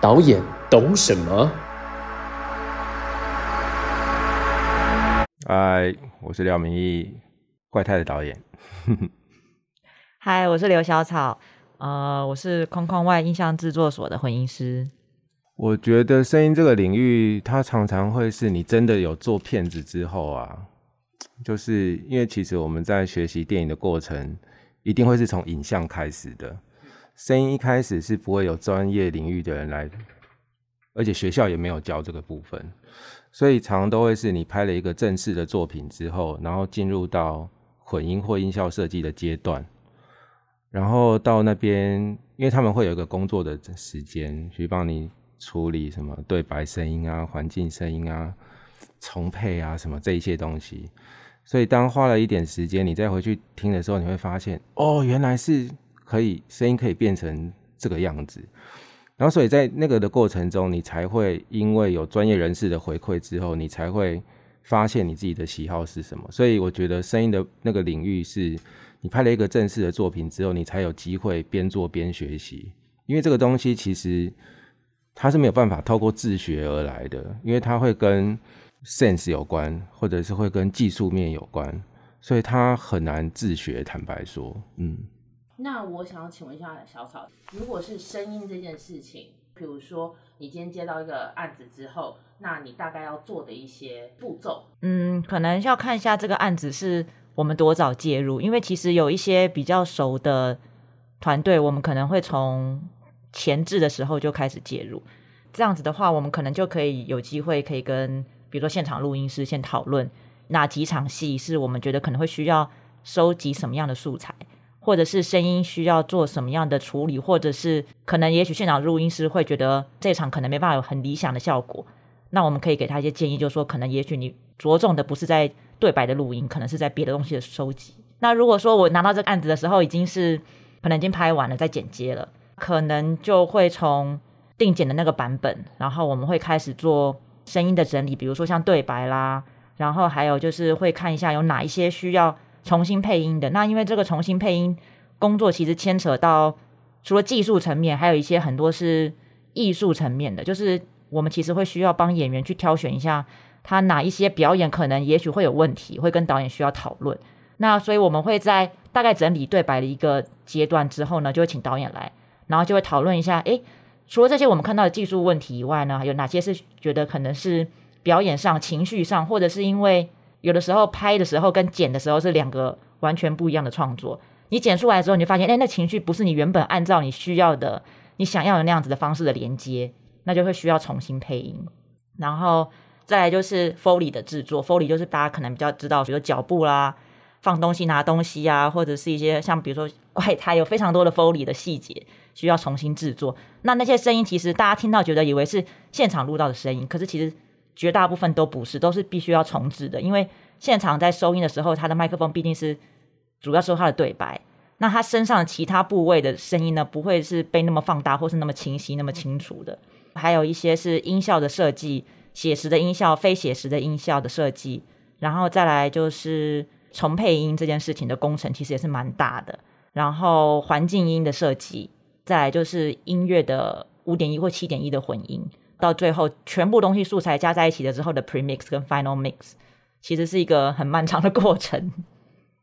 导演懂什么？嗨，我是廖明义，怪胎的导演。嗨，我是刘小草，呃，我是框框外印象制作所的混音师。我觉得声音这个领域，它常常会是你真的有做片子之后啊，就是因为其实我们在学习电影的过程，一定会是从影像开始的。声音一开始是不会有专业领域的人来，而且学校也没有教这个部分，所以常常都会是你拍了一个正式的作品之后，然后进入到混音或音效设计的阶段，然后到那边，因为他们会有一个工作的时间去帮你处理什么对白声音啊、环境声音啊、重配啊什么这一些东西，所以当花了一点时间，你再回去听的时候，你会发现，哦，原来是。可以声音可以变成这个样子，然后所以在那个的过程中，你才会因为有专业人士的回馈之后，你才会发现你自己的喜好是什么。所以我觉得声音的那个领域是，你拍了一个正式的作品之后，你才有机会边做边学习。因为这个东西其实它是没有办法透过自学而来的，因为它会跟 sense 有关，或者是会跟技术面有关，所以它很难自学。坦白说，嗯。那我想要请问一下小草，如果是声音这件事情，比如说你今天接到一个案子之后，那你大概要做的一些步骤？嗯，可能要看一下这个案子是我们多早介入，因为其实有一些比较熟的团队，我们可能会从前置的时候就开始介入。这样子的话，我们可能就可以有机会可以跟，比如说现场录音师先讨论哪几场戏是我们觉得可能会需要收集什么样的素材。或者是声音需要做什么样的处理，或者是可能也许现场录音师会觉得这场可能没办法有很理想的效果，那我们可以给他一些建议，就是说可能也许你着重的不是在对白的录音，可能是在别的东西的收集。那如果说我拿到这个案子的时候已经是可能已经拍完了，在剪接了，可能就会从定剪的那个版本，然后我们会开始做声音的整理，比如说像对白啦，然后还有就是会看一下有哪一些需要。重新配音的那，因为这个重新配音工作其实牵扯到除了技术层面，还有一些很多是艺术层面的，就是我们其实会需要帮演员去挑选一下他哪一些表演可能也许会有问题，会跟导演需要讨论。那所以我们会在大概整理对白的一个阶段之后呢，就会请导演来，然后就会讨论一下，诶，除了这些我们看到的技术问题以外呢，有哪些是觉得可能是表演上、情绪上，或者是因为。有的时候拍的时候跟剪的时候是两个完全不一样的创作。你剪出来之后，你就发现，哎，那情绪不是你原本按照你需要的、你想要的那样子的方式的连接，那就会需要重新配音。然后再来就是 Foley 的制作，Foley 就是大家可能比较知道，比如脚步啦、放东西、拿东西啊，或者是一些像比如说怪胎，有非常多的 Foley 的细节需要重新制作。那那些声音其实大家听到觉得以为是现场录到的声音，可是其实。绝大部分都不是，都是必须要重置的。因为现场在收音的时候，他的麦克风毕竟是主要收他的对白，那他身上其他部位的声音呢，不会是被那么放大或是那么清晰、那么清楚的。还有一些是音效的设计，写实的音效、非写实的音效的设计，然后再来就是重配音这件事情的工程，其实也是蛮大的。然后环境音的设计，再来就是音乐的五点一或七点一的混音。到最后，全部东西素材加在一起了之后的 premix 跟 final mix，其实是一个很漫长的过程。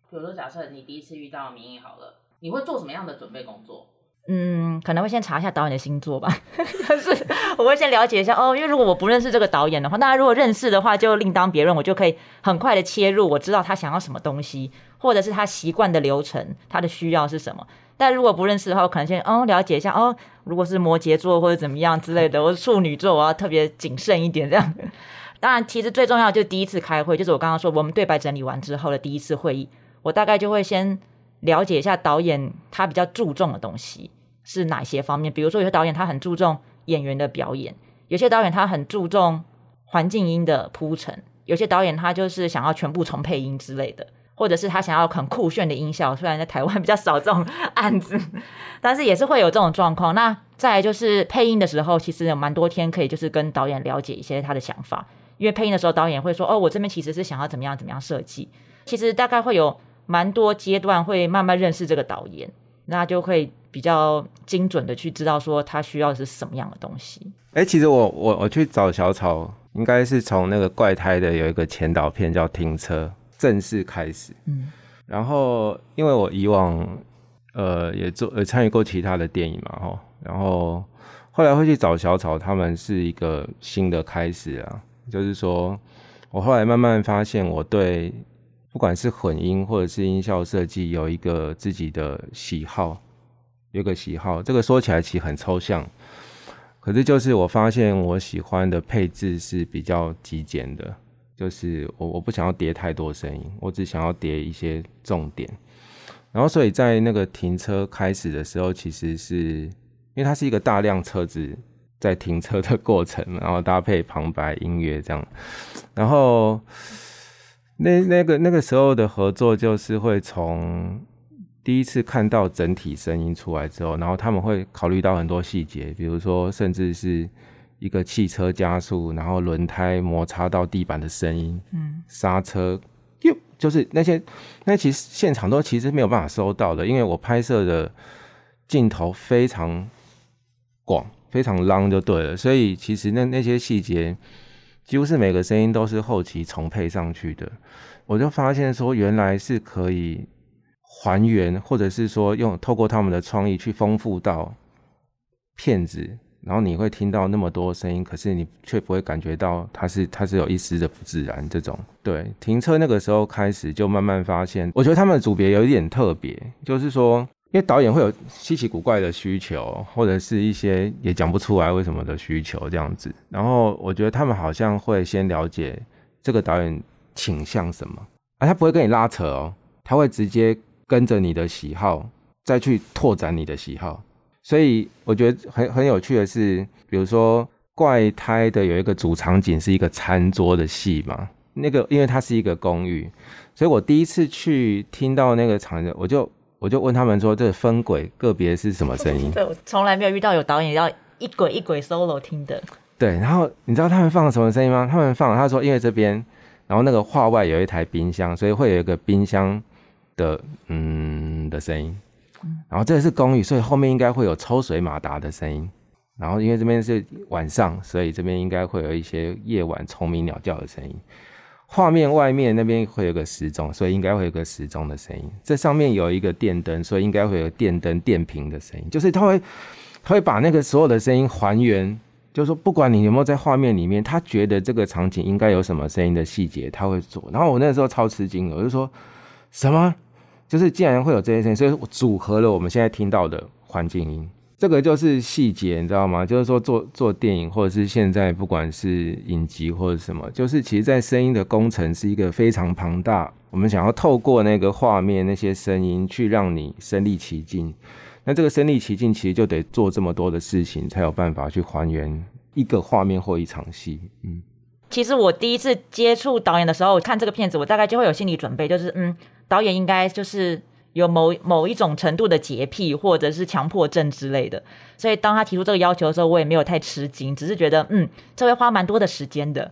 比如说，假设你第一次遇到民意好了，你会做什么样的准备工作？嗯，可能会先查一下导演的星座吧。但是我会先了解一下哦，因为如果我不认识这个导演的话，那如果认识的话就另当别论，我就可以很快的切入，我知道他想要什么东西，或者是他习惯的流程，他的需要是什么。但如果不认识的话，我可能先哦了解一下哦，如果是摩羯座或者怎么样之类的，我是处女座，我要特别谨慎一点这样。当然，其实最重要就是第一次开会，就是我刚刚说我们对白整理完之后的第一次会议，我大概就会先了解一下导演他比较注重的东西是哪些方面。比如说有些导演他很注重演员的表演，有些导演他很注重环境音的铺陈，有些导演他就是想要全部重配音之类的。或者是他想要很酷炫的音效，虽然在台湾比较少这种案子，但是也是会有这种状况。那再来就是配音的时候，其实有蛮多天可以就是跟导演了解一些他的想法，因为配音的时候导演会说，哦，我这边其实是想要怎么样怎么样设计，其实大概会有蛮多阶段会慢慢认识这个导演，那就会比较精准的去知道说他需要的是什么样的东西。哎、其实我我我去找小草，应该是从那个怪胎的有一个前导片叫《停车》正式开始。嗯，然后因为我以往呃也做呃参与过其他的电影嘛，吼，然后后来会去找小草，他们是一个新的开始啊，就是说我后来慢慢发现，我对不管是混音或者是音效设计有一个自己的喜好，有个喜好，这个说起来其实很抽象。可是就是我发现我喜欢的配置是比较极简的，就是我我不想要叠太多声音，我只想要叠一些重点。然后所以在那个停车开始的时候，其实是因为它是一个大量车子在停车的过程，然后搭配旁白音乐这样，然后那那个那个时候的合作就是会从第一次看到整体声音出来之后，然后他们会考虑到很多细节，比如说甚至是一个汽车加速，然后轮胎摩擦到地板的声音，嗯，刹车，哟，就是那些那其实现场都其实没有办法收到的，因为我拍摄的镜头非常广，非常 long 就对了，所以其实那那些细节几乎是每个声音都是后期重配上去的。我就发现说，原来是可以还原，或者是说用透过他们的创意去丰富到片子，然后你会听到那么多声音，可是你却不会感觉到它是它是有一丝的不自然。这种对停车那个时候开始就慢慢发现，我觉得他们的组别有一点特别，就是说，因为导演会有稀奇古怪的需求，或者是一些也讲不出来为什么的需求这样子。然后我觉得他们好像会先了解这个导演倾向什么，啊，他不会跟你拉扯哦，他会直接跟着你的喜好再去拓展你的喜好。所以我觉得很很有趣的是，比如说怪胎的有一个主场景是一个餐桌的戏嘛，那个因为它是一个公寓，所以我第一次去听到那个场景，我就我就问他们说，这分轨个别是什么声音？对我从来没有遇到有导演要一轨一轨 solo 听的，对，然后你知道他们放了什么声音吗？他们放了，他说因为这边，然后那个画外有一台冰箱，所以会有一个冰箱的嗯的声音。然后这是公寓，所以后面应该会有抽水马达的声音。然后因为这边是晚上，所以这边应该会有一些夜晚虫鸣鸟叫的声音。画面外面那边会有个时钟，所以应该会有个时钟的声音。这上面有一个电灯，所以应该会有电灯电瓶的声音。就是它会，它会把那个所有的声音还原。就是说，不管你有没有在画面里面，他觉得这个场景应该有什么声音的细节，他会做。然后我那时候超吃惊，我就说什么？就是竟然会有这些声音，所以组合了我们现在听到的环境音。这个就是细节，你知道吗？就是说做做电影，或者是现在不管是影集或者什么，就是其实，在声音的工程是一个非常庞大。我们想要透过那个画面、那些声音，去让你身临其境。那这个身临其境，其实就得做这么多的事情，才有办法去还原一个画面或一场戏。嗯，其实我第一次接触导演的时候，看这个片子，我大概就会有心理准备，就是嗯，导演应该就是有某某一种程度的洁癖，或者是强迫症之类的。所以当他提出这个要求的时候，我也没有太吃惊，只是觉得嗯，这会花蛮多的时间的。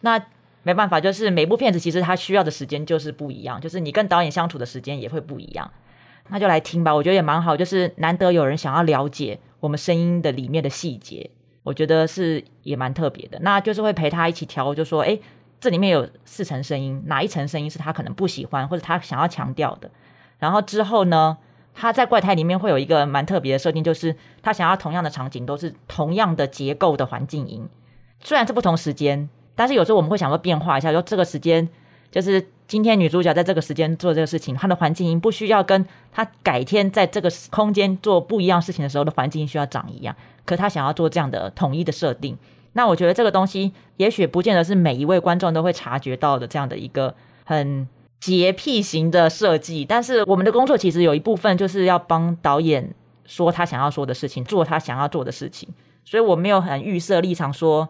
那没办法，就是每部片子其实他需要的时间就是不一样，就是你跟导演相处的时间也会不一样。那就来听吧，我觉得也蛮好，就是难得有人想要了解我们声音的里面的细节，我觉得是也蛮特别的。那就是会陪他一起调，就说，哎，这里面有四层声音，哪一层声音是他可能不喜欢或者他想要强调的？然后之后呢，他在怪胎里面会有一个蛮特别的设定，就是他想要同样的场景都是同样的结构的环境音，虽然是不同时间，但是有时候我们会想说变化一下，说这个时间。就是今天女主角在这个时间做这个事情，她的环境音不需要跟她改天在这个空间做不一样事情的时候的环境音需要长一样，可她想要做这样的统一的设定。那我觉得这个东西也许不见得是每一位观众都会察觉到的这样的一个很洁癖型的设计，但是我们的工作其实有一部分就是要帮导演说他想要说的事情，做他想要做的事情，所以我没有很预设立场说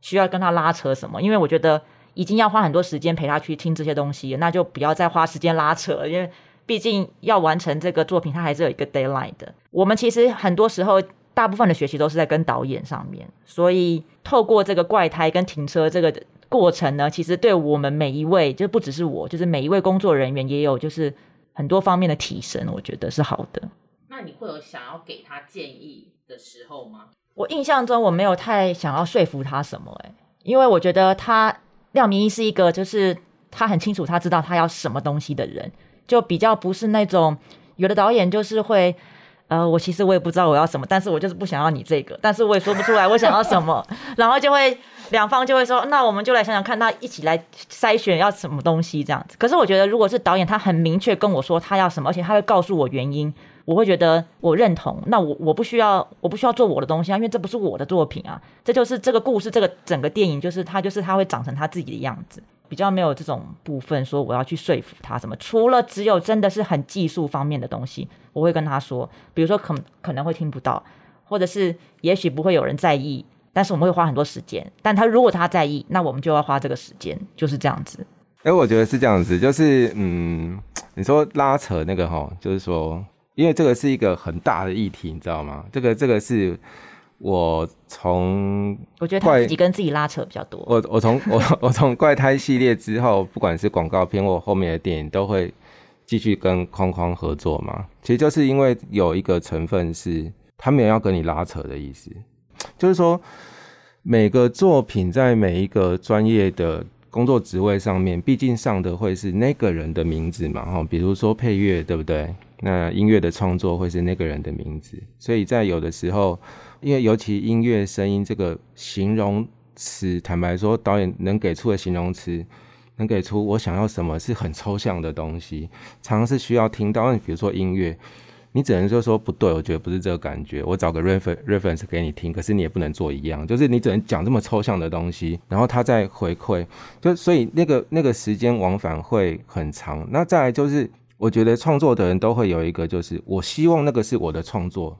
需要跟他拉扯什么，因为我觉得。已经要花很多时间陪他去听这些东西，那就不要再花时间拉扯了，因为毕竟要完成这个作品，它还是有一个 deadline 的。我们其实很多时候，大部分的学习都是在跟导演上面，所以透过这个怪胎跟停车这个过程呢，其实对我们每一位，就不只是我，就是每一位工作人员也有就是很多方面的提升，我觉得是好的。那你会有想要给他建议的时候吗？我印象中我没有太想要说服他什么、欸，因为我觉得他廖明一是一个就是他很清楚他知道他要什么东西的人，就比较不是那种有的导演就是会。呃，我其实我也不知道我要什么，但是我就是不想要你这个，但是我也说不出来我想要什么，然后就会两方就会说，那我们就来想想看，那一起来筛选要什么东西这样子。可是我觉得，如果是导演他很明确跟我说他要什么，而且他会告诉我原因，我会觉得我认同。那我我不需要我不需要做我的东西啊，因为这不是我的作品啊，这就是这个故事，这个整个电影就是他就是他会长成他自己的样子。比较没有这种部分，说我要去说服他什么。除了只有真的是很技术方面的东西，我会跟他说，比如说可可能会听不到，或者是也许不会有人在意，但是我们会花很多时间。但他如果他在意，那我们就要花这个时间，就是这样子。哎、我觉得是这样子，就是嗯，你说拉扯那个哈，就是说，因为这个是一个很大的议题，你知道吗？这个这个是我从我觉得他自己跟自己拉扯比较多。我我从我 我从怪胎系列之后，不管是广告片或后面的电影，都会继续跟框框合作嘛。其实就是因为有一个成分是他没有要跟你拉扯的意思，就是说每个作品在每一个专业的工作职位上面，毕竟上的会是那个人的名字嘛，哈，比如说配乐，对不对？那音乐的创作会是那个人的名字，所以在有的时候，因为尤其音乐声音这个形容词，坦白说，导演能给出的形容词，能给出我想要什么是很抽象的东西，常常是需要听到。比如说音乐，你只能就说不对，我觉得不是这个感觉，我找个 reference reference 给你听，可是你也不能做一样，就是你只能讲这么抽象的东西，然后他再回馈，就所以那个那个时间往返会很长。那再来就是，我觉得创作的人都会有一个，就是我希望那个是我的创作。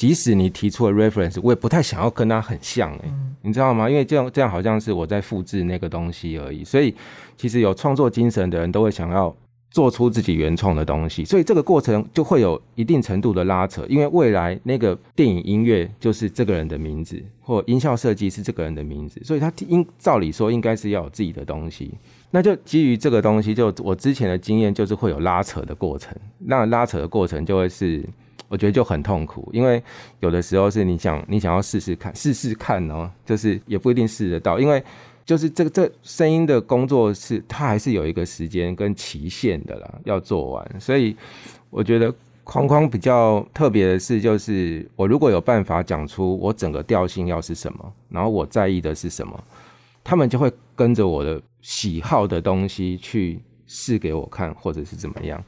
即使你提出了 reference，我也不太想要跟他很像哎、你知道吗？因为这样这样好像是我在复制那个东西而已。所以其实有创作精神的人都会想要做出自己原创的东西，所以这个过程就会有一定程度的拉扯，因为未来那个电影音乐就是这个人的名字，或音效设计是这个人的名字，所以他应照理说应该是要有自己的东西。那就基于这个东西，就我之前的经验就是会有拉扯的过程，那拉扯的过程就会是。我觉得就很痛苦，因为有的时候是你想你想要试试看，试试看哦，就是也不一定试得到，因为就是这个这声音的工作是它还是有一个时间跟期限的啦，要做完。所以我觉得框框比较特别的是，就是我如果有办法讲出我整个调性要是什么，然后我在意的是什么，他们就会跟着我的喜好的东西去试给我看，或者是怎么样。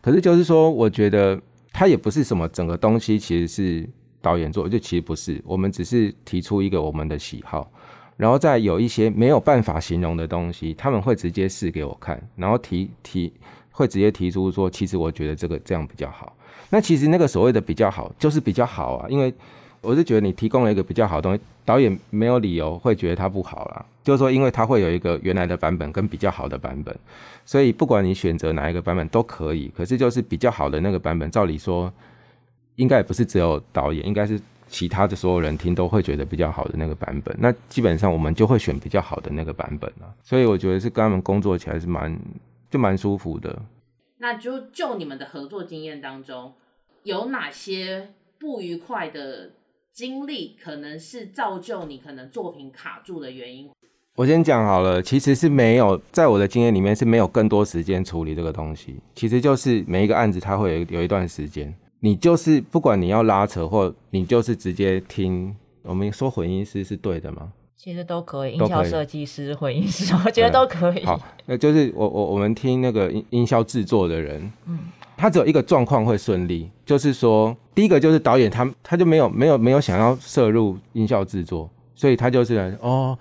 可是就是说，我觉得。它也不是什么整个东西，其实是导演做，就其实不是，我们只是提出一个我们的喜好，然后再有一些没有办法形容的东西，他们会直接试给我看，然后提提会直接提出说，其实我觉得这个这样比较好。那其实那个所谓的比较好，就是比较好啊，因为我是觉得你提供了一个比较好的东西，导演没有理由会觉得它不好啦。就是说，因为它会有一个原来的版本跟比较好的版本，所以不管你选择哪一个版本都可以。可是就是比较好的那个版本，照理说应该也不是只有导演，应该是其他的所有人听都会觉得比较好的那个版本。那基本上我们就会选比较好的那个版本啊。所以我觉得是跟他们工作起来是蛮就蛮舒服的。那就就你们的合作经验当中，有哪些不愉快的经历，可能是造就你可能作品卡住的原因？我先讲好了，其实是没有，在我的经验里面是没有更多时间处理这个东西。其实就是每一个案子它会有有一段时间，你就是不管你要拉扯或你就是直接听，我们说混音师是对的吗？其实都可以，音效设计师、混音师，我觉得都可以。好，那就是我我我们听那个音音效制作的人，嗯，他只有一个状况会顺利，就是说第一个就是导演他他就没有没有没有想要摄入音效制作，所以他就是哦。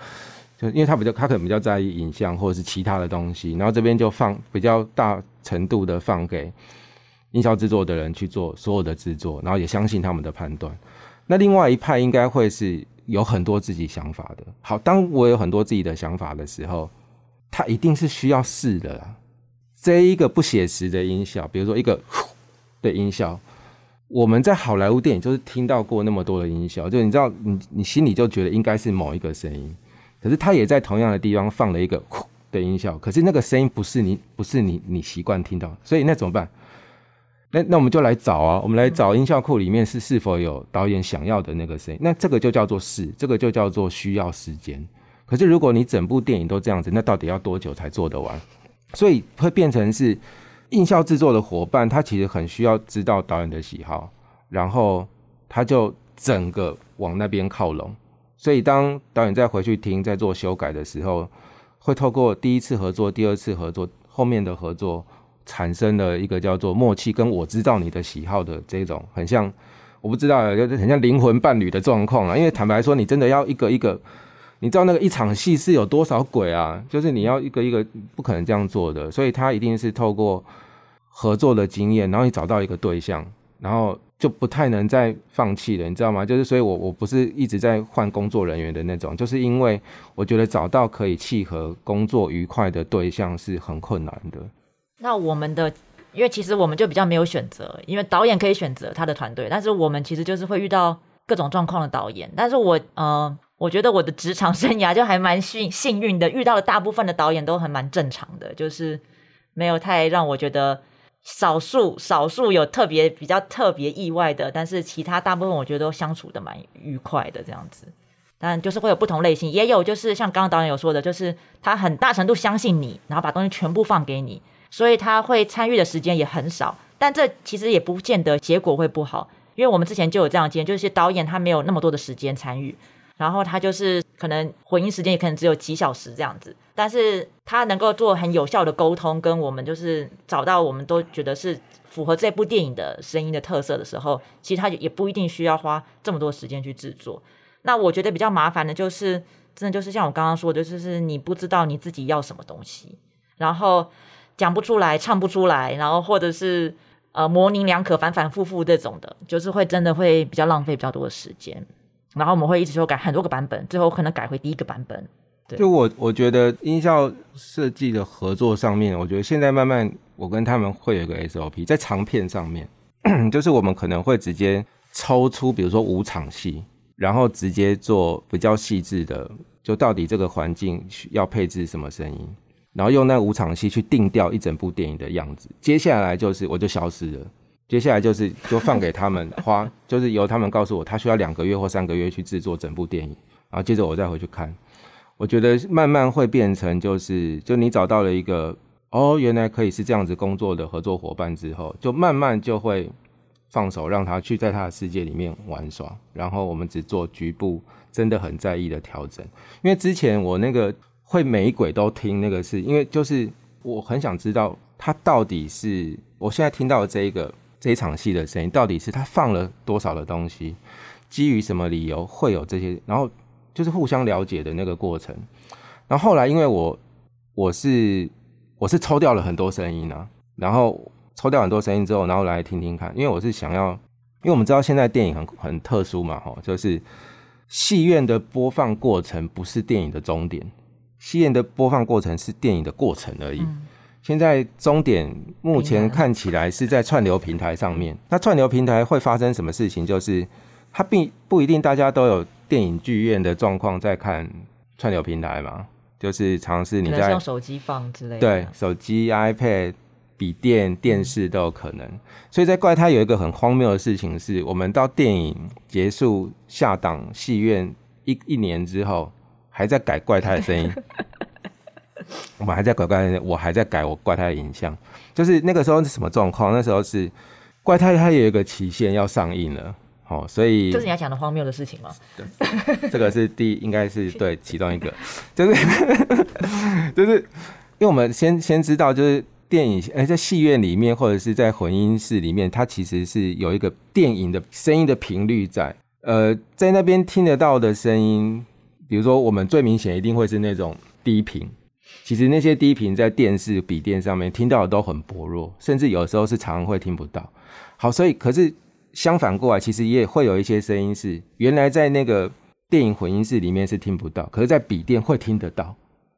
就因为他比较，他可能比较在意影像或者是其他的东西，然后这边就放比较大程度的放给音效制作的人去做所有的制作，然后也相信他们的判断。那另外一派应该会是有很多自己想法的。好，当我有很多自己的想法的时候，它一定是需要试的啦。这一个不写实的音效，比如说一个呼 的音效，我们在好莱坞电影就是听到过那么多的音效，就你知道，你你心里就觉得应该是某一个声音，可是它也在同样的地方放了一个呼 的音效，可是那个声音不是你不是你你习惯听到，所以那怎么办？那那我们就来找啊，我们来找音效库里面是是否有导演想要的那个声音，那这个就叫做是，这个就叫做需要时间。可是如果你整部电影都这样子，那到底要多久才做得完？所以会变成是音效制作的伙伴，他其实很需要知道导演的喜好，然后他就整个往那边靠拢。所以当导演再回去听、再做修改的时候，会透过第一次合作、第二次合作、后面的合作，产生了一个叫做默契，跟我知道你的喜好的这种很像，我不知道，就是很像灵魂伴侣的状况啊。因为坦白说，你真的要一个一个。你知道那个一场戏是有多少鬼啊？就是你要一个一个不可能这样做的，所以他一定是透过合作的经验，然后你找到一个对象，然后就不太能再放弃了，你知道吗？就是所以，我我不是一直在换工作人员的那种，就是因为我觉得找到可以契合、工作愉快的对象是很困难的。那我们的，因为其实我们就比较没有选择，因为导演可以选择他的团队，但是我们其实就是会遇到各种状况的导演，但是我呃。我觉得我的职场 生涯就还蛮幸幸运的，遇到的大部分的导演都很蛮正常的，就是没有太让我觉得少数少数有特别比较特别意外的，但是其他大部分我觉得都相处的蛮愉快的这样子。但就是会有不同类型，也有就是像刚刚导演有说的，就是他很大程度相信你，然后把东西全部放给你，所以他会参与的时间也很少。但这其实也不见得结果会不好，因为我们之前就有这样经验，就是导演他没有那么多的时间参与。然后他就是可能混音时间也可能只有几小时这样子，但是他能够做很有效的沟通，跟我们就是找到我们都觉得是符合这部电影的声音的特色的时候，其实他也不一定需要花这么多时间去制作。那我觉得比较麻烦的就是，真的就是像我刚刚说的，就是你不知道你自己要什么东西，然后讲不出来，唱不出来，然后或者是呃模棱两可、反反复复这种的，就是会真的会比较浪费比较多的时间。然后我们会一直修改很多个版本，最后可能改回第一个版本。对，就我我觉得音效设计的合作上面，我觉得现在慢慢我跟他们会有个 SOP，在长片上面，就是我们可能会直接抽出，比如说五场戏，然后直接做比较细致的，就到底这个环境需要配置什么声音，然后用那五场戏去定掉一整部电影的样子。接下来就是我就消失了。接下来就是就放给他们 花，就是由他们告诉我，他需要两个月或三个月去制作整部电影，然后接着我再回去看。我觉得慢慢会变成就是，就你找到了一个哦，原来可以是这样子工作的合作伙伴之后，就慢慢就会放手让他去在他的世界里面玩耍，然后我们只做局部真的很在意的调整。因为之前我那个会每一轨都听那个，是因为就是我很想知道他到底是我现在听到的这一个。这一场戏的声音到底是他放了多少的东西？基于什么理由会有这些？然后就是互相了解的那个过程。然后后来因为我我是我是抽掉了很多声音啊，然后抽掉很多声音之后，然后来听听看。因为我是想要，因为我们知道现在电影很很特殊嘛，哈，就是戏院的播放过程不是电影的终点，戏院的播放过程是电影的过程而已。现在终点目前看起来是在串流平台上面。那串流平台会发生什么事情？就是它并不一定大家都有电影剧院的状况在看串流平台嘛，就是尝试你在用手机放之类的。对，手机、iPad、笔电、电视都有可能。所以在怪胎有一个很荒谬的事情是，我们到电影结束下档戏院一一年之后，还在改怪胎的声音。我们还在改怪，我还在改我怪胎的影像，就是那个时候是什么状况？那时候是怪胎它有一个期限要上映了，哦，所以就是你要讲的荒谬的事情吗？对，这个是第应该是对其中一个，就是就是因为我们先先知道，就是电影哎在戏院里面或者是在混音室里面，它其实是有一个电影的声音的频率在，呃，在那边听得到的声音，比如说我们最明显一定会是那种低频。其实那些低频在电视、笔电上面听到的都很薄弱，甚至有时候是常常会听不到。好，所以可是相反过来，其实也会有一些声音是原来在那个电影混音室里面是听不到，可是在笔电会听得到。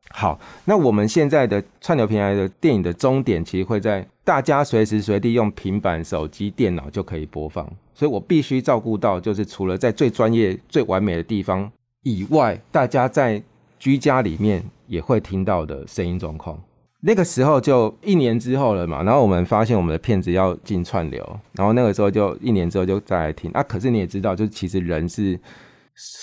好，那我们现在的串流平台的电影的终点，其实会在大家随时随地用平板、手机、电脑就可以播放，所以我必须照顾到，就是除了在最专业、最完美的地方以外，大家在居家里面也会听到的声音状况。那个时候就一年之后了嘛，然后我们发现我们的片子要进串流，然后那个时候就一年之后就再来听啊。可是你也知道，就其实人是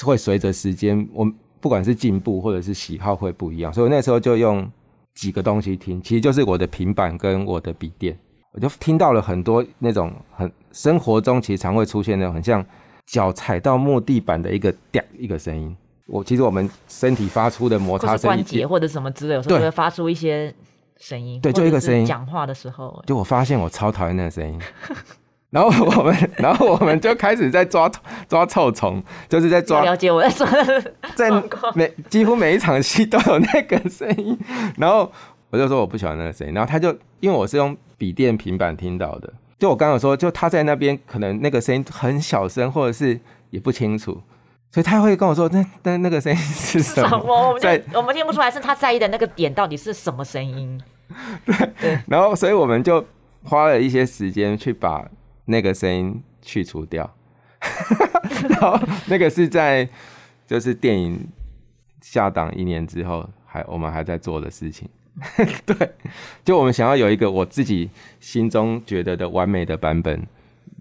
会随着时间，我不管是进步或者是喜好会不一样，所以那时候就用几个东西听，其实就是我的平板跟我的笔电，我就听到了很多那种很生活中其实常会出现的很像脚踩到木地板的一个掉一个声音。我其实我们身体发出的摩擦声关节或者什么之类，有时候会发出一些声音。对，就一个声音。讲话的时候，就我发现我超讨厌那个声音。然后我们，然后我们就开始在抓抓臭虫，就是在抓。了解我在抓。在每几乎每一场戏都有那个声音，然后我就说我不喜欢那个声音。然后他就因为我是用笔电平板听到的，就我刚刚说，就他在那边可能那个声音很小声，或者是也不清楚。所以他会跟我说：“那那那个声音是什么？” 我们我们听不出来，是他在意的那个点到底是什么声音？对。然后，所以我们就花了一些时间去把那个声音去除掉。然后，那个是在就是电影下档一年之后，还我们还在做的事情。对，就我们想要有一个我自己心中觉得的完美的版本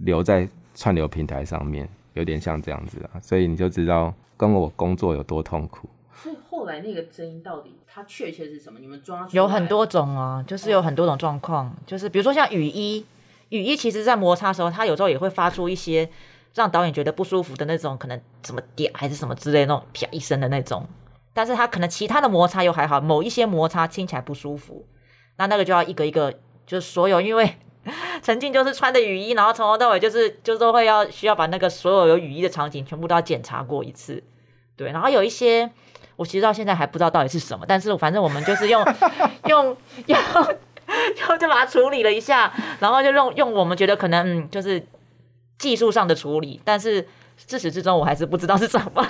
留在串流平台上面。有点像这样子啊，所以你就知道跟我工作有多痛苦。所以后来那个声音到底它确切是什么？你们抓有很多种啊，就是有很多种状况，就是比如说像雨衣，雨衣其实在摩擦的时候，它有时候也会发出一些让导演觉得不舒服的那种，可能怎么点还是什么之类那种啪一声的那种。但是它可能其他的摩擦又还好，某一些摩擦听起来不舒服，那那个就要一个一个，就是所有因为。曾经就是穿的雨衣，然后从头到尾就是就是都会要需要把那个所有有雨衣的场景全部都要检查过一次，对。然后有一些我其实到现在还不知道到底是什么，但是反正我们就是用 用用用就把它处理了一下，然后就用用我们觉得可能就是技术上的处理，但是自始至终我还是不知道是什么。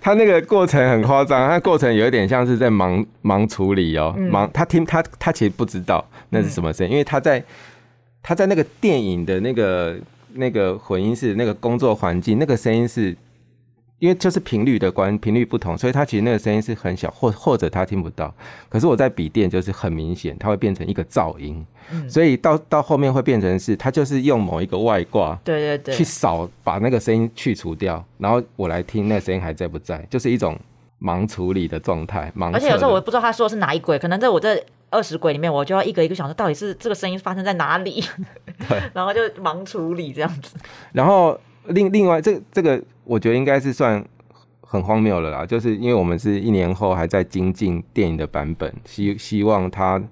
他那个过程很夸张，他过程有一点像是在忙忙处理哦，忙他听他他其实不知道那是什么声音，因为他在。他在那个电影的那个那个混音室那个工作环境，那个声音是，因为就是频率的关频率不同，所以它其实那个声音是很小，或或者他听不到。可是我在笔电就是很明显，它会变成一个噪音，所以到到后面会变成是，他就是用某一个外挂，对对对，去扫把那个声音去除掉，然后我来听那声音还在不在，就是一种盲处理的状态。盲，而且有时候我不知道他说的是哪一轨，可能在我这。二十轨里面，我就要一个一个想说，到底是这个声音发生在哪里？对，然后就盲处理这样子。然后另另外，这这个我觉得应该是算很荒谬了啦，就是因为我们是一年后还在精进电影的版本，希希望它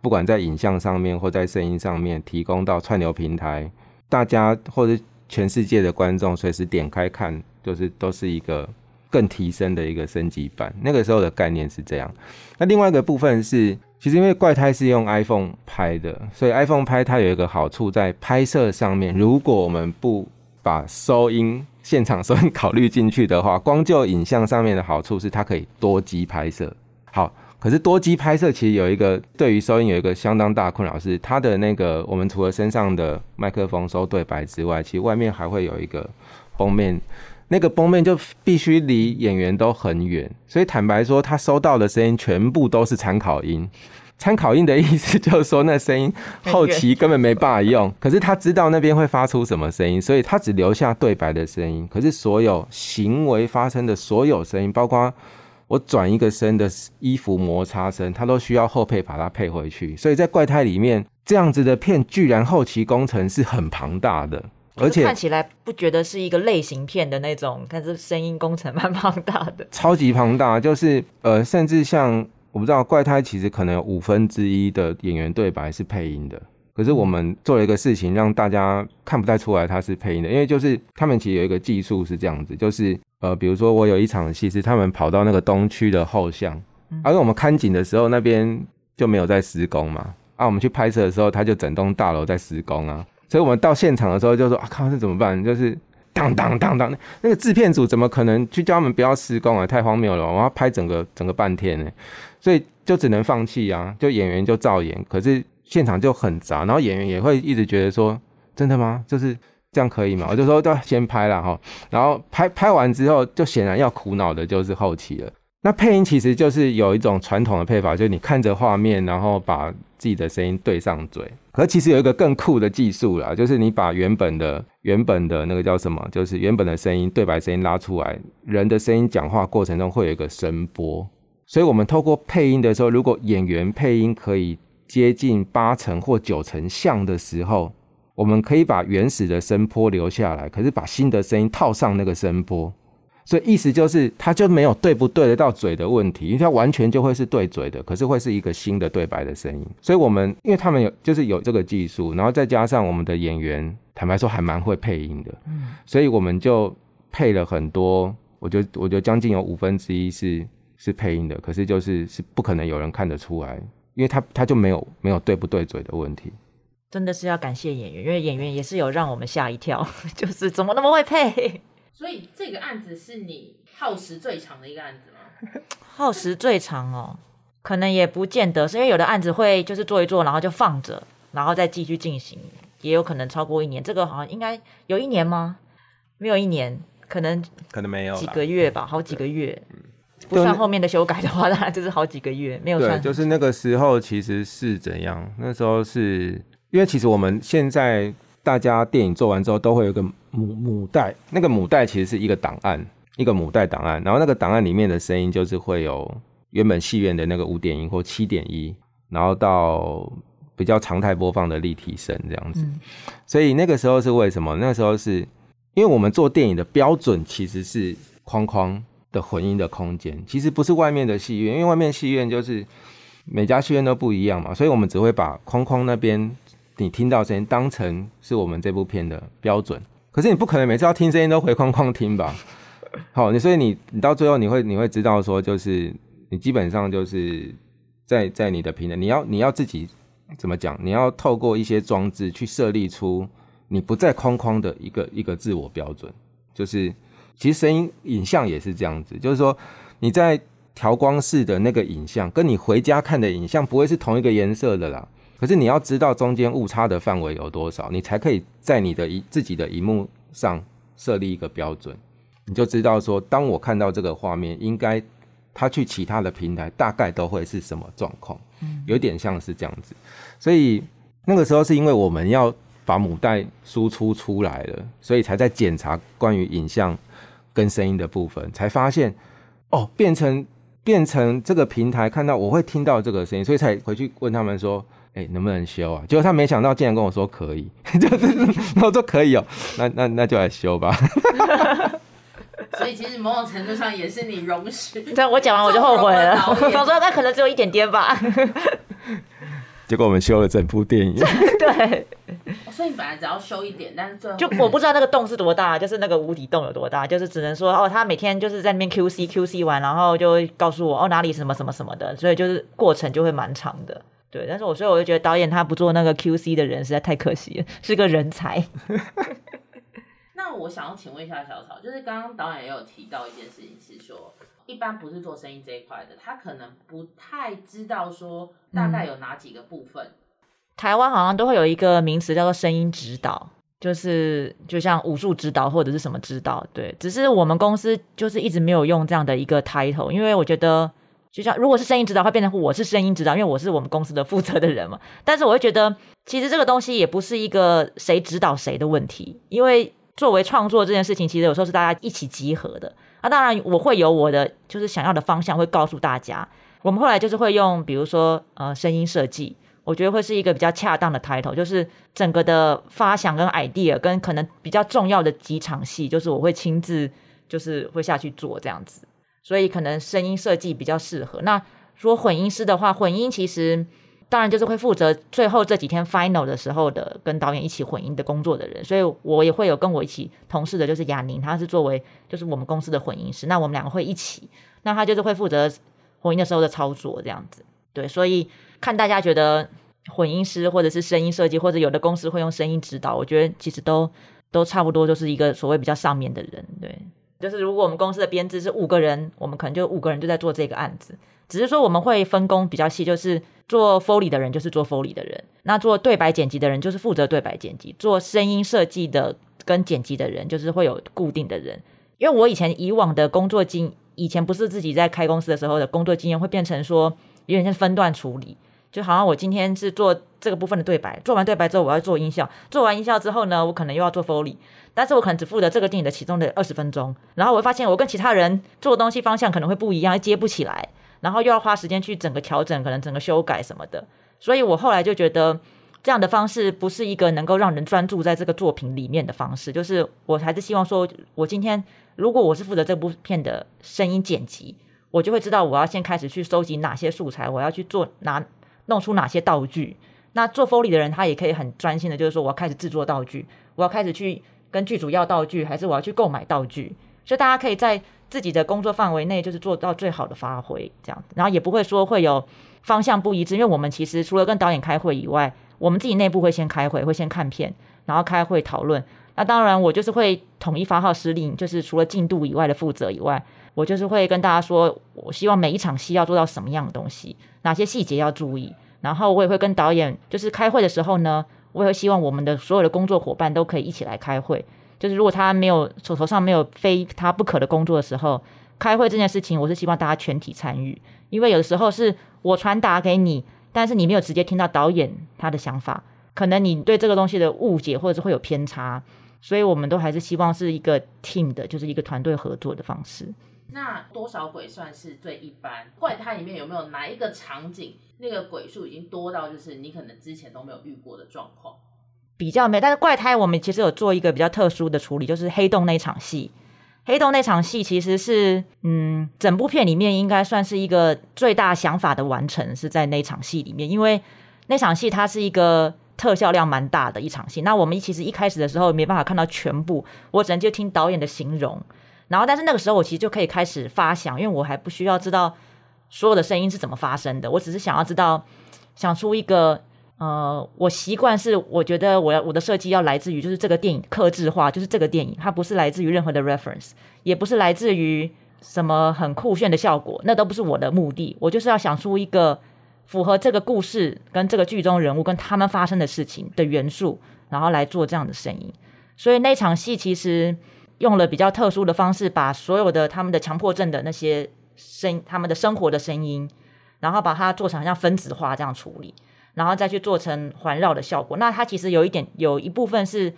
不管在影像上面或在声音上面提供到串流平台，大家或者全世界的观众随时点开看，就是都是一个更提升的一个升级版。那个时候的概念是这样。那另外一个部分是。其实因为怪胎是用 iPhone 拍的，所以 iPhone 拍它有一个好处在拍摄上面。如果我们不把收音现场收音考虑进去的话，光就影像上面的好处是它可以多机拍摄。好，可是多机拍摄其实有一个对于收音有一个相当大困扰是它的那个我们除了身上的麦克风收对白之外，其实外面还会有一个封面。那个封面就必须离演员都很远，所以坦白说，他收到的声音全部都是参考音。参考音的意思就是说，那声音后期根本没办法用。可是他知道那边会发出什么声音，所以他只留下对白的声音。可是所有行为发生的所有声音，包括我转一个身的衣服摩擦声，他都需要后配把它配回去。所以在怪胎里面，这样子的片居然后期工程是很庞大的。而且看起来不觉得是一个类型片的那种，但是声音工程蛮庞大的，超级庞大。就是呃，甚至像我不知道怪胎，其实可能有五分之一的演员对白是配音的。可是我们做了一个事情，让大家看不太出来他是配音的，因为就是他们其实有一个技术是这样子，就是呃，比如说我有一场戏是他们跑到那个东区的后巷，而我们看景的时候那边就没有在施工嘛，啊，我们去拍摄的时候，他就整栋大楼在施工啊。所以我们到现场的时候就说啊，靠，这怎么办？就是当当当当，那个制片组怎么可能去叫他们不要施工啊？太荒谬了，我要拍整个整个半天呢，所以就只能放弃啊，就演员就照演，可是现场就很杂，然后演员也会一直觉得说，真的吗？就是这样可以吗？我就说都先拍了哈，然后拍拍完之后，就显然要苦恼的就是后期了。那配音其实就是有一种传统的配法，就是你看着画面，然后把自己的声音对上嘴。可其实有一个更酷的技术啦，就是你把原本的原本的那个叫什么，就是原本的声音对白声音拉出来，人的声音讲话过程中会有一个声波。所以我们透过配音的时候，如果演员配音可以接近八成或九成像的时候，我们可以把原始的声波留下来，可是把新的声音套上那个声波。所以意思就是，它就没有对不对得到嘴的问题，因为它完全就会是对嘴的，可是会是一个新的对白的声音。所以我们因为他们有就是有这个技术，然后再加上我们的演员，坦白说还蛮会配音的，嗯，所以我们就配了很多，我觉得我觉得将近有五分之一是是配音的，可是就是是不可能有人看得出来，因为他他就没有没有对不对嘴的问题。真的是要感谢演员，因为演员也是有让我们吓一跳，就是怎么那么会配。所以这个案子是你耗时最长的一个案子吗？耗时最长哦，可能也不见得，是因为有的案子会就是做一做，然后就放着，然后再继续进行，也有可能超过一年。这个好像应该有一年吗？没有一年，可能可能没有几个月吧，好几个月。不算后面的修改的话，当然就是好几个月，没有算。就是那个时候其实是怎样？那时候是因为其实我们现在。大家电影做完之后都会有个母母带，那个母带其实是一个档案，一个母带档案。然后那个档案里面的声音就是会有原本戏院的那个五点一或七点一，然后到比较常态播放的立体声这样子。所以那个时候是为什么？那时候是因为我们做电影的标准其实是框框的混音的空间，其实不是外面的戏院，因为外面戏院就是每家戏院都不一样嘛，所以我们只会把框框那边。你听到声音当成是我们这部片的标准，可是你不可能每次要听声音都回框框听吧？好，你所以你你到最后你会你会知道说，就是你基本上就是在在你的平台，你要你要自己怎么讲？你要透过一些装置去设立出你不在框框的一个一个自我标准。就是其实声音影像也是这样子，就是说你在调光室的那个影像，跟你回家看的影像不会是同一个颜色的啦。可是你要知道中间误差的范围有多少，你才可以在你的一自己的荧幕上设立一个标准，你就知道说，当我看到这个画面，应该它去其他的平台大概都会是什么状况，嗯，有点像是这样子。所以那个时候是因为我们要把母带输出出来了，所以才在检查关于影像跟声音的部分，才发现哦，变成变成这个平台看到我会听到这个声音，所以才回去问他们说。哎，能不能修啊？结果他没想到，竟然跟我说可以，就是我说可以哦，那那那就来修吧。所以其实某种程度上也是你容许。对，我讲完我就后悔了。我说那可能只有一点点吧。结果我们修了整部电影。对。所以你本来只要修一点，但是最后就我不知道那个洞是多大，就是那个无底洞有多大，就是只能说哦，他每天就是在那边 Q C Q C 完，然后就告诉我哦哪里什么什么什么的，所以就是过程就会蛮长的。对，但是我所以我就觉得导演他不做那个 Q C 的人实在太可惜了，是个人才。那我想要请问一下小草，就是刚刚导演也有提到一件事情，是说一般不是做生意这一块的，他可能不太知道说大概有哪几个部分。台湾好像都会有一个名词叫做声音指导，就是就像武术指导或者是什么指导，对，只是我们公司就是一直没有用这样的一个 title，因为我觉得。就像如果是声音指导，会变成我是声音指导，因为我是我们公司的负责的人嘛。但是我会觉得，其实这个东西也不是一个谁指导谁的问题，因为作为创作这件事情，其实有时候是大家一起集合的。那当然，我会有我的就是想要的方向，会告诉大家。我们后来就是会用，比如说呃，声音设计，我觉得会是一个比较恰当的 title，就是整个的发想跟 idea，跟可能比较重要的几场戏，就是我会亲自就是会下去做这样子。所以可能声音设计比较适合。那说混音师的话，混音其实当然就是会负责最后这几天 final 的时候的跟导演一起混音的工作的人。所以我也会有跟我一起同事的，就是雅宁，他是作为就是我们公司的混音师。那我们两个会一起，那他就是会负责混音的时候的操作这样子。对，所以看大家觉得混音师或者是声音设计，或者有的公司会用声音指导，我觉得其实都都差不多就是一个所谓比较上面的人，对。就是如果我们公司的编制是五个人，我们可能就五个人就在做这个案子，只是说我们会分工比较细，就是做 Foley 的人就是做 Foley 的人，那做对白剪辑的人就是负责对白剪辑，做声音设计的跟剪辑的人就是会有固定的人。因为我以前以往的工作经，以前不是自己在开公司的时候的工作经验，会变成说有点像分段处理，就好像我今天是做这个部分的对白，做完对白之后我要做音效，做完音效之后呢，我可能又要做 Foley。但是我可能只负责这个电影的其中的二十分钟，然后我会发现我跟其他人做东西方向可能会不一样，接不起来，然后又要花时间去整个调整，可能整个修改什么的。所以我后来就觉得这样的方式不是一个能够让人专注在这个作品里面的方式。就是我还是希望说，我今天如果我是负责这部片的声音剪辑，我就会知道我要先开始去收集哪些素材，我要去做拿弄出哪些道具。那做 Foley 的人他也可以很专心的，就是说我要开始制作道具，我要开始去。跟剧组要道具，还是我要去购买道具？所以大家可以在自己的工作范围内，就是做到最好的发挥，这样子，然后也不会说会有方向不一致。因为我们其实除了跟导演开会以外，我们自己内部会先开会，会先看片，然后开会讨论。那当然，我就是会统一发号施令，就是除了进度以外的负责以外，我就是会跟大家说，我希望每一场戏要做到什么样的东西，哪些细节要注意。然后我也会跟导演，就是开会的时候呢。我也会希望我们的所有的工作伙伴都可以一起来开会。就是如果他没有手头上没有非他不可的工作的时候，开会这件事情，我是希望大家全体参与。因为有的时候是我传达给你，但是你没有直接听到导演他的想法，可能你对这个东西的误解或者是会有偏差，所以我们都还是希望是一个 team 的，就是一个团队合作的方式。那多少鬼算是最一般？怪胎里面有没有哪一个场景？那个鬼数已经多到就是你可能之前都没有遇过的状况，比较没。但是怪胎我们其实有做一个比较特殊的处理，就是黑洞那场戏。黑洞那场戏其实是，嗯，整部片里面应该算是一个最大想法的完成是在那场戏里面，因为那场戏它是一个特效量蛮大的一场戏。那我们其实一开始的时候没办法看到全部，我只能就听导演的形容。然后，但是那个时候我其实就可以开始发想，因为我还不需要知道。所有的声音是怎么发生的？我只是想要知道，想出一个呃，我习惯是我觉得我要我的设计要来自于就是这个电影克制化，就是这个电影它不是来自于任何的 reference，也不是来自于什么很酷炫的效果，那都不是我的目的。我就是要想出一个符合这个故事跟这个剧中人物跟他们发生的事情的元素，然后来做这样的声音。所以那场戏其实用了比较特殊的方式，把所有的他们的强迫症的那些。声他们的生活的声音，然后把它做成像分子化这样处理，然后再去做成环绕的效果。那它其实有一点有一部分是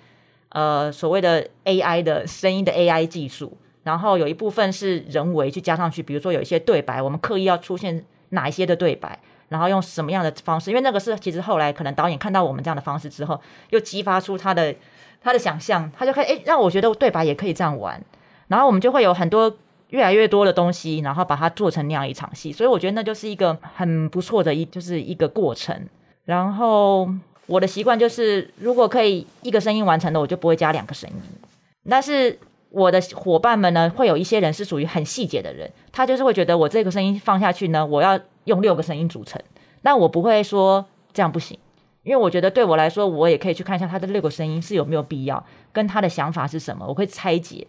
呃所谓的 AI 的声音的 AI 技术，然后有一部分是人为去加上去。比如说有一些对白，我们刻意要出现哪一些的对白，然后用什么样的方式？因为那个是其实后来可能导演看到我们这样的方式之后，又激发出他的他的想象，他就可以诶让我觉得对白也可以这样玩，然后我们就会有很多。越来越多的东西，然后把它做成那样一场戏，所以我觉得那就是一个很不错的一，就是一个过程。然后我的习惯就是，如果可以一个声音完成的，我就不会加两个声音。但是我的伙伴们呢，会有一些人是属于很细节的人，他就是会觉得我这个声音放下去呢，我要用六个声音组成。那我不会说这样不行，因为我觉得对我来说，我也可以去看一下他的六个声音是有没有必要，跟他的想法是什么，我会拆解。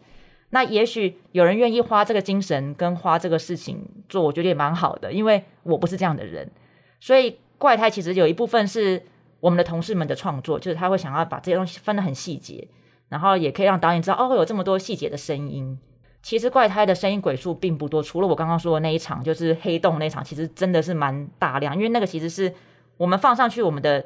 那也许有人愿意花这个精神跟花这个事情做，我觉得也蛮好的，因为我不是这样的人。所以怪胎其实有一部分是我们的同事们的创作，就是他会想要把这些东西分得很细节，然后也可以让导演知道哦，有这么多细节的声音。其实怪胎的声音鬼数并不多，除了我刚刚说的那一场，就是黑洞那场，其实真的是蛮大量，因为那个其实是我们放上去我们的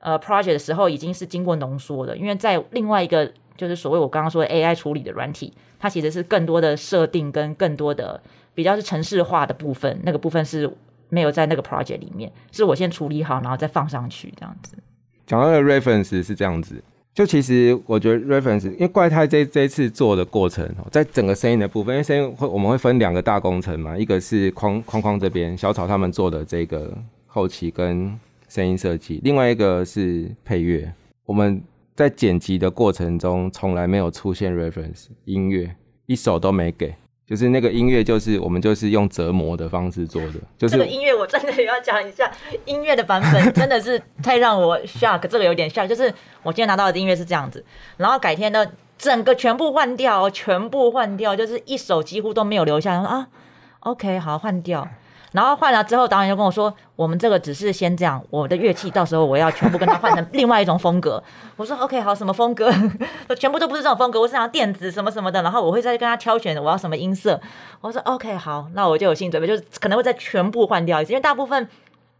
呃 project 的时候已经是经过浓缩的，因为在另外一个。就是所谓我刚刚说的 AI 处理的软体，它其实是更多的设定跟更多的比较是城市化的部分，那个部分是没有在那个 project 里面，是我先处理好，然后再放上去这样子。讲到的 reference 是这样子，就其实我觉得 reference，因为怪胎这这次做的过程，在整个声音的部分，因为声音会我们会分两个大工程嘛，一个是框框框这边小草他们做的这个后期跟声音设计，另外一个是配乐，我们。在剪辑的过程中，从来没有出现 reference 音乐，一首都没给，就是那个音乐，就是我们就是用折磨的方式做的，就是这个音乐我真的也要讲一下，音乐的版本真的是太让我 shock，这个有点笑。就是我今天拿到的音乐是这样子，然后改天呢，整个全部换掉，全部换掉，就是一首几乎都没有留下。说啊，OK，好换掉。然后换了之后，导演就跟我说：“我们这个只是先这样，我的乐器到时候我要全部跟他换成另外一种风格。”我说：“OK，好，什么风格？全部都不是这种风格，我是想要电子什么什么的。然后我会再跟他挑选我要什么音色。”我说：“OK，好，那我就有心理准备，就是可能会再全部换掉一次，因为大部分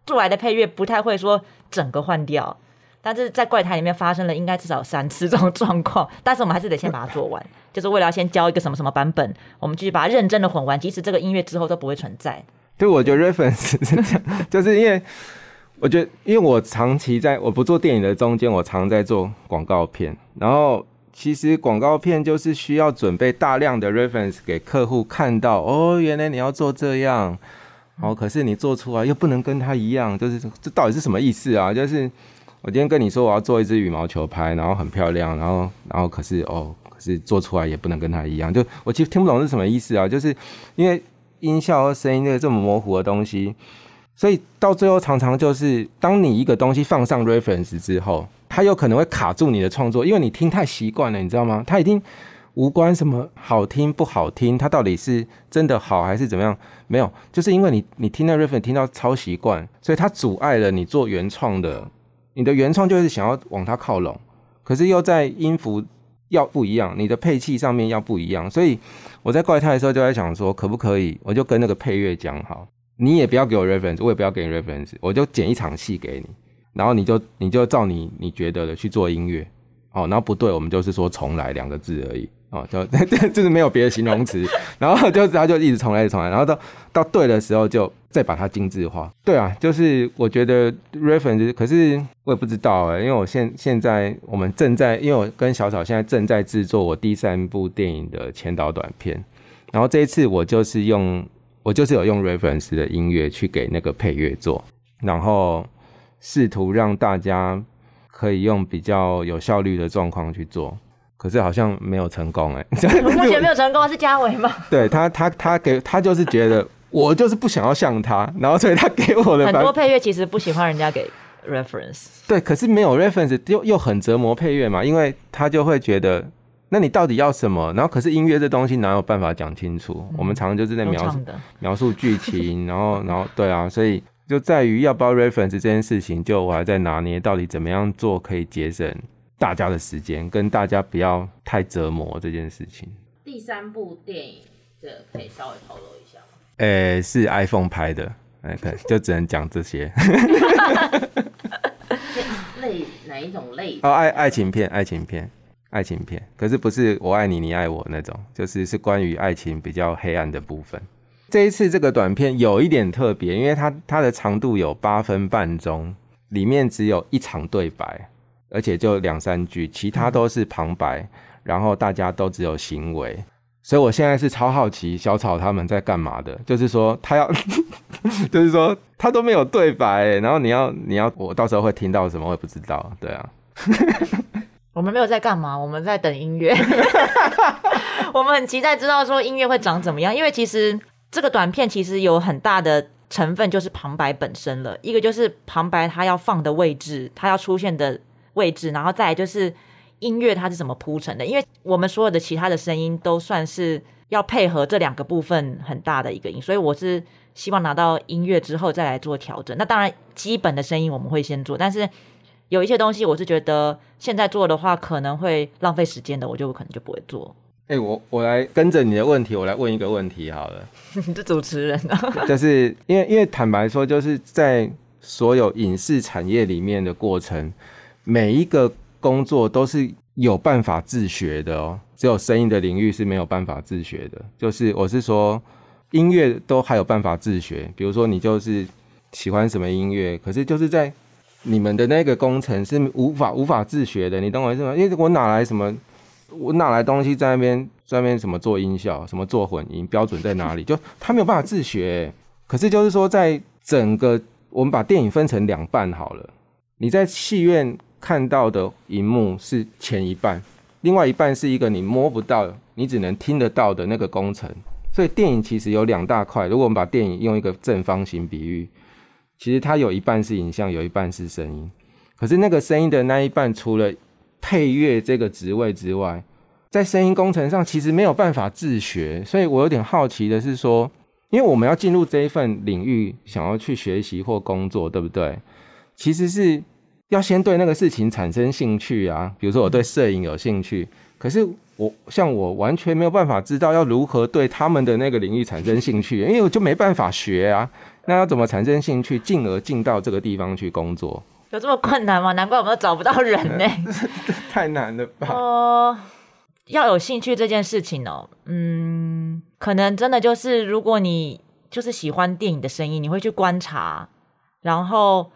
做来的配乐不太会说整个换掉。但是在怪胎里面发生了应该至少三次这种状况，但是我们还是得先把它做完，就是为了要先教一个什么什么版本，我们继续把它认真的混完，即使这个音乐之后都不会存在。”对，我觉得 reference 是这样，就是因为我觉得，因为我长期在我不做电影的中间，我常在做广告片，然后其实广告片就是需要准备大量的 reference 给客户看到，哦，原来你要做这样，哦，可是你做出来又不能跟他一样，就是这到底是什么意思啊？就是我今天跟你说我要做一支羽毛球拍，然后很漂亮，然后然后可是哦，可是做出来也不能跟他一样，就我其实听不懂是什么意思啊？就是因为。音效和声音这个这么模糊的东西，所以到最后常常就是，当你一个东西放上 reference 之后，它有可能会卡住你的创作，因为你听太习惯了，你知道吗？它已经无关什么好听不好听，它到底是真的好还是怎么样？没有，就是因为你你听那 reference 听到超习惯，所以它阻碍了你做原创的，你的原创就是想要往它靠拢，可是又在音符要不一样，你的配器上面要不一样，所以。我在怪胎的时候就在想说，可不可以，我就跟那个配乐讲好，你也不要给我 reference，我也不要给你 reference，我就剪一场戏给你，然后你就你就照你你觉得的去做音乐，哦，然后不对，我们就是说重来两个字而已。哦，就 就是没有别的形容词，然后就他就一直重来，重来，然后到到对的时候就再把它精致化。对啊，就是我觉得 reference，可是我也不知道哎，因为我现现在我们正在，因为我跟小草现在正在制作我第三部电影的前导短片，然后这一次我就是用我就是有用 reference 的音乐去给那个配乐做，然后试图让大家可以用比较有效率的状况去做。可是好像没有成功哎，目前没有成功是嘉伟吗？对他，他他给他就是觉得我就是不想要像他，然后所以他给我的很多配乐其实不喜欢人家给 reference。对，可是没有 reference 又又很折磨配乐嘛，因为他就会觉得，那你到底要什么？然后可是音乐这东西哪有办法讲清楚？我们常常就是在描述描述剧情，然后然后对啊，所以就在于要不要 reference 这件事情，就我还在拿捏到底怎么样做可以节省。大家的时间跟大家不要太折磨这件事情。第三部电影，这可以稍微透露一下吗？诶，是 iPhone 拍的，哎，可 就只能讲这些。类哪一种类？哦，爱爱情片，爱情片，爱情片。可是不是我爱你，你爱我那种，就是是关于爱情比较黑暗的部分。这一次这个短片有一点特别，因为它它的长度有八分半钟，里面只有一场对白。而且就两三句，其他都是旁白，然后大家都只有行为，所以我现在是超好奇小草他们在干嘛的。就是说他要，就是说他都没有对白，然后你要你要我到时候会听到什么，我也不知道。对啊，我们没有在干嘛，我们在等音乐。我们很期待知道说音乐会长怎么样，因为其实这个短片其实有很大的成分就是旁白本身了，一个就是旁白它要放的位置，它要出现的。位置，然后再来就是音乐它是怎么铺成的？因为我们所有的其他的声音都算是要配合这两个部分很大的一个音，所以我是希望拿到音乐之后再来做调整。那当然基本的声音我们会先做，但是有一些东西我是觉得现在做的话可能会浪费时间的，我就可能就不会做。哎，我我来跟着你的问题，我来问一个问题好了。你是主持人啊？就是因为因为坦白说，就是在所有影视产业里面的过程。每一个工作都是有办法自学的哦，只有声音的领域是没有办法自学的。就是我是说，音乐都还有办法自学。比如说你就是喜欢什么音乐，可是就是在你们的那个工程是无法无法自学的。你懂我意思吗？因为我哪来什么，我哪来东西在那边在那边什么做音效，什么做混音标准在哪里？就他没有办法自学。可是就是说，在整个我们把电影分成两半好了，你在戏院。看到的荧幕是前一半，另外一半是一个你摸不到、你只能听得到的那个工程，所以电影其实有两大块。如果我们把电影用一个正方形比喻，其实它有一半是影像，有一半是声音。可是那个声音的那一半，除了配乐这个职位之外，在声音工程上其实没有办法自学。所以我有点好奇的是说，因为我们要进入这一份领域，想要去学习或工作，对不对？其实是要先对那个事情产生兴趣啊。比如说我对摄影有兴趣，可是我像我完全没有办法知道要如何对他们的那个领域产生兴趣，因为我就没办法学啊。那要怎么产生兴趣，进而进到这个地方去工作？有这么困难吗？难怪我们都找不到人呢。太难了吧？哦，要有兴趣这件事情哦，嗯，可能真的就是如果你就是喜欢电影的声音，你会去观察，然后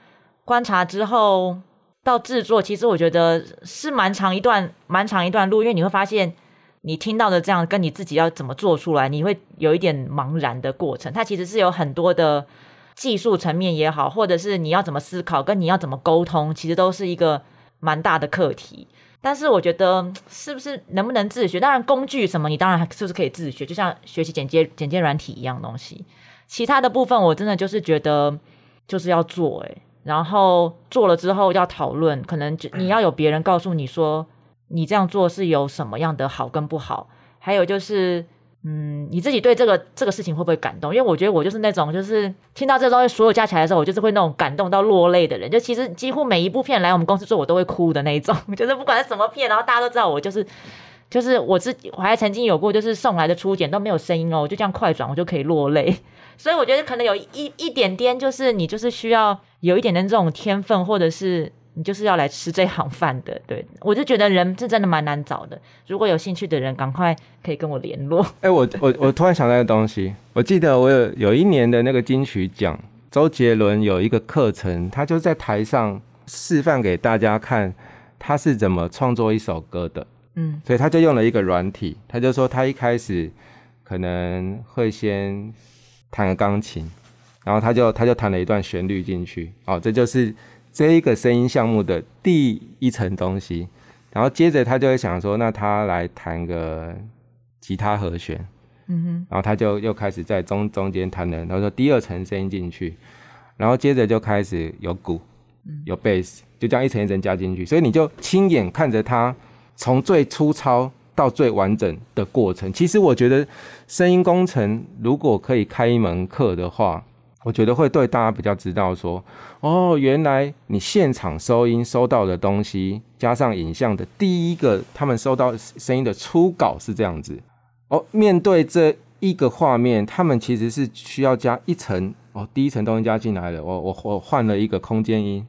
观察之后到制作，其实我觉得是蛮长一段蛮长一段路，因为你会发现你听到的这样跟你自己要怎么做出来，你会有一点茫然的过程。它其实是有很多的技术层面也好，或者是你要怎么思考，跟你要怎么沟通，其实都是一个蛮大的课题。但是我觉得是不是能不能自学？当然工具什么，你当然是不是可以自学，就像学习剪接剪接软体一样东西。其他的部分我真的就是觉得就是要做诶、然后做了之后要讨论，可能就你要有别人告诉你说你这样做是有什么样的好跟不好，还有就是。嗯，你自己对这个这个事情会不会感动？因为我觉得我就是那种，就是听到这东西所有加起来的时候，我就是会那种感动到落泪的人。就其实几乎每一部片来我们公司做，我都会哭的那一种。就是不管是什么片，然后大家都知道我就是就是我自己，我还曾经有过就是送来的初剪都没有声音哦，我就这样快转，我就可以落泪。所以我觉得可能有一一点点，就是你就是需要有一点点这种天分，或者是你就是要来吃这行饭的。对我就觉得人是真的蛮难找的。如果有兴趣的人，赶快可以跟我联络。哎、我我我突然想到一个东西，我记得我有有一年的那个金曲奖，周杰伦有一个课程，他就在台上示范给大家看他是怎么创作一首歌的。嗯所以他就用了一个软体，他就说他一开始可能会先弹个钢琴，然后他就他就弹了一段旋律进去，哦，这就是这一个声音项目的第一层东西。然后接着他就会想说，那他来弹个吉他和弦，嗯哼，然后他就又开始在中中间弹了，然后说第二层声音进去，然后接着就开始有鼓，有贝斯，就这样一层一层加进去，所以你就亲眼看着他从最粗糙到最完整的过程。其实我觉得声音工程如果可以开一门课的话，我觉得会对大家比较知道说，哦，原来你现场收音收到的东西，加上影像的第一个，他们收到声音的初稿是这样子。哦，面对这一个画面，他们其实是需要加一层哦，第一层东西加进来了，我我我换了一个空间音，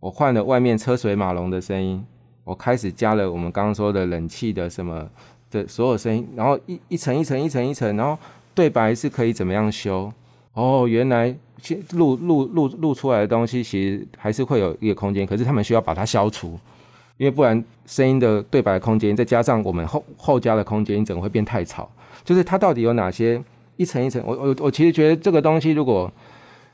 我换了外面车水马龙的声音，我开始加了我们刚刚说的冷气的什么的所有声音，然后一一层一层一层一层，然后对白是可以怎么样修？哦，原来现录录录录出来的东西，其实还是会有一个空间，可是他们需要把它消除，因为不然声音的对白空间，再加上我们后后加的空间，你整个会变太吵。就是它到底有哪些一层一层？我我我其实觉得这个东西，如果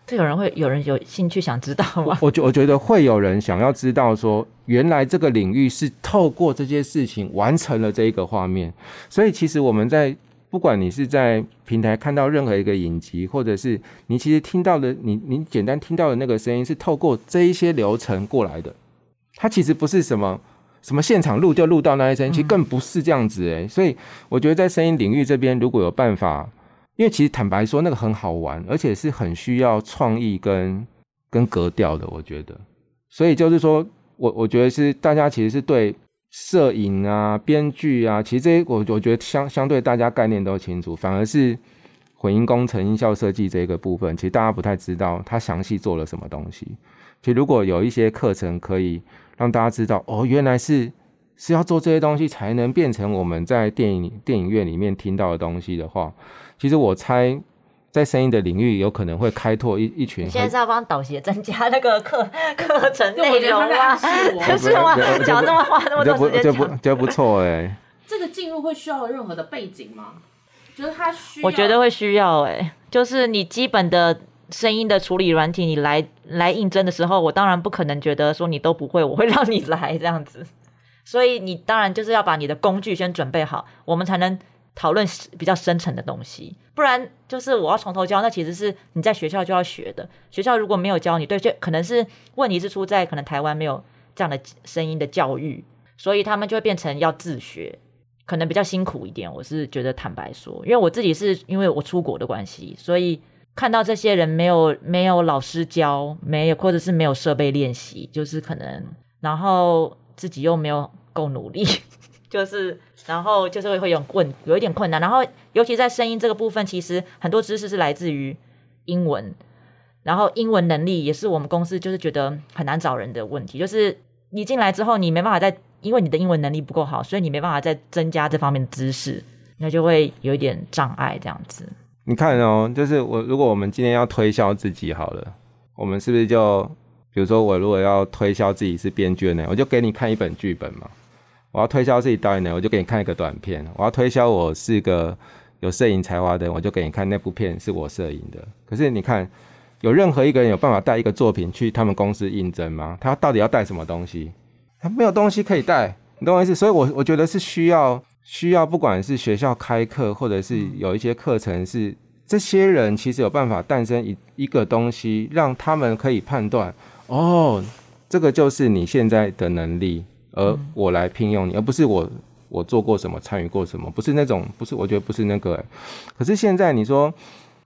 这有人会有人有兴趣想知道吗？我觉我觉得会有人想要知道说，原来这个领域是透过这些事情完成了这一个画面。所以其实我们在不管你是在平台看到任何一个影集，或者是你其实听到的，你你简单听到的那个声音是透过这一些流程过来的，它其实不是什么。什么现场录就录到那一声，其实更不是这样子诶、所以我觉得在声音领域这边，如果有办法，因为其实坦白说，那个很好玩，而且是很需要创意跟跟格调的，我觉得。所以就是说我我觉得是大家其实是对摄影啊、编剧啊，其实这些我我觉得相相对大家概念都清楚，反而是混音工程、音效设计这个部分，其实大家不太知道它详细做了什么东西。其实如果有一些课程可以让大家知道，哦，原来是是要做这些东西才能变成我们在电影电影院里面听到的东西的话，其实我猜在声音的领域有可能会开拓一一群你现在是要帮导协增加那个课课程内容吗？对我觉得他在暗示我 是吗？讲这么花那么多时间就不讲，这不错哎、这个进入会需要任何的背景吗？觉得他需要，我觉得会需要哎、就是你基本的声音的处理软体，你来来应征的时候，我当然不可能觉得说你都不会，我会 让你来这样子。所以你当然就是要把你的工具先准备好，我们才能讨论比较深层的东西，不然就是我要从头教，那其实是你在学校就要学的。学校如果没有教你，对，就可能是问题是出在可能台湾没有这样的声音的教育，所以他们就会变成要自学，可能比较辛苦一点。我是觉得坦白说，因为我自己是因为我出国的关系，所以看到这些人没有没有老师教，没有或者是没有设备练习，就是可能，然后自己又没有够努力。就是，然后就是会会有困，有一点困难。然后，尤其在声音这个部分，其实很多知识是来自于英文，然后英文能力也是我们公司就是觉得很难找人的问题。就是你进来之后，你没办法再，因为你的英文能力不够好，所以你没办法再增加这方面的知识，那就会有一点障碍这样子。你看哦，就是我如果我们今天要推销自己好了，我们是不是就比如说我如果要推销自己是编剧呢，我就给你看一本剧本嘛。我要推销自己导演的，我就给你看一个短片；我要推销我是个有摄影才华的，我就给你看那部片是我摄影的。可是你看，有任何一个人有办法带一个作品去他们公司应征吗？他到底要带什么东西？他没有东西可以带，你懂我意思？所以，我我觉得是需要需要，不管是学校开课，或者是有一些课程，是这些人其实有办法诞生一一个东西，让他们可以判断，哦，这个就是你现在的能力。而我来聘用你，而不是我我做过什么，参与过什么，不是那种，不是，我觉得不是那个。可是现在你说，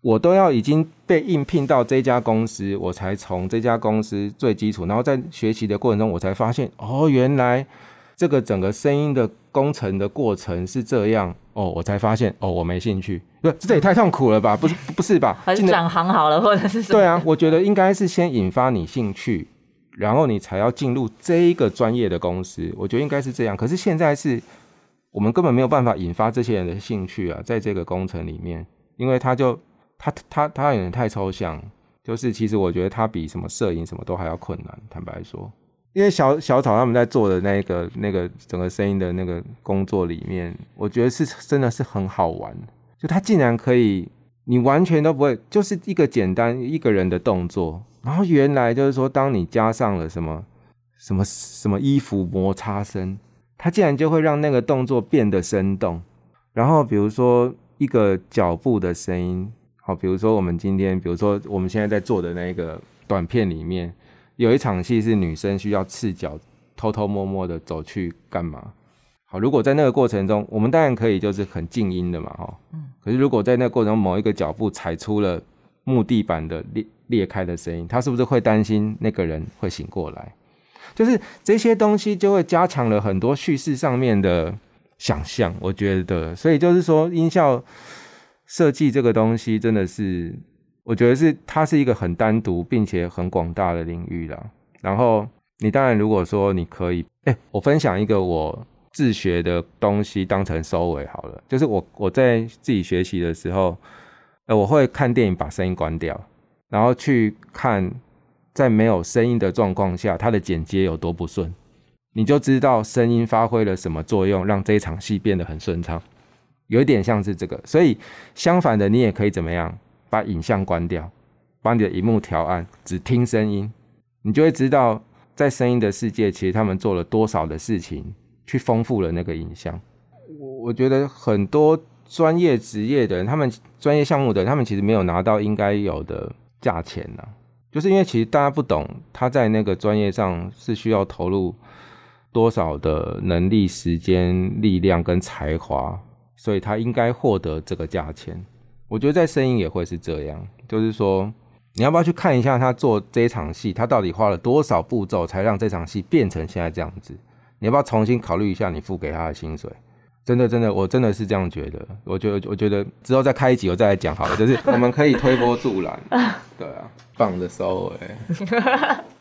我都要已经被应聘到这家公司，我才从这家公司最基础，然后在学习的过程中，我才发现，哦，原来这个整个声音的工程的过程是这样。哦，我才发现，哦，我没兴趣，不，这也太痛苦了吧？不是，不是吧？还是转行好了，或者是？对啊，我觉得应该是先引发你兴趣。然后你才要进入这一个专业的公司，我觉得应该是这样。可是现在是我们根本没有办法引发这些人的兴趣啊，在这个工程里面，因为他就他他他有点太抽象，就是其实我觉得他比什么摄影什么都还要困难。坦白说，因为小小草他们在做的那个那个整个声音的那个工作里面，我觉得是真的是很好玩，就他竟然可以，你完全都不会，就是一个简单一个人的动作。然后原来就是说，当你加上了什么什么什么衣服摩擦声，它竟然就会让那个动作变得生动。然后比如说一个脚步的声音，好，比如说我们今天，比如说我们现在在做的那个短片里面，有一场戏是女生需要赤脚偷偷摸摸的走去干嘛？好，如果在那个过程中，我们当然可以就是很静音的嘛，哈，嗯。可是如果在那个过程中某一个脚步踩出了木地板的裂。裂开的声音，他是不是会担心那个人会醒过来？就是这些东西就会加强了很多叙事上面的想象，我觉得。所以就是说，音效设计这个东西真的是，我觉得是它是一个很单独并且很广大的领域啦。然后你当然如果说你可以，哎，我分享一个我自学的东西当成收尾好了。就是我我在自己学习的时候，呃，我会看电影把声音关掉。然后去看，在没有声音的状况下，它的剪接有多不顺，你就知道声音发挥了什么作用，让这一场戏变得很顺畅。有一点像是这个，所以相反的，你也可以怎么样，把影像关掉，把你的荧幕调暗，只听声音，你就会知道，在声音的世界，其实他们做了多少的事情，去丰富了那个影像。我我觉得很多专业职业的人，他们专业项目的人，他们其实没有拿到应该有的。价钱呢？就是因为其实大家不懂，他在那个专业上是需要投入多少的能力、时间、力量跟才华，所以他应该获得这个价钱。我觉得在声音也会是这样，就是说你要不要去看一下他做这场戏，他到底花了多少步骤才让这场戏变成现在这样子？你要不要重新考虑一下你付给他的薪水？真的，真的，我真的是这样觉得。我觉得，我觉得之后再开一集，我再来讲好了。就是我们可以推波助澜，对啊，棒的收尾。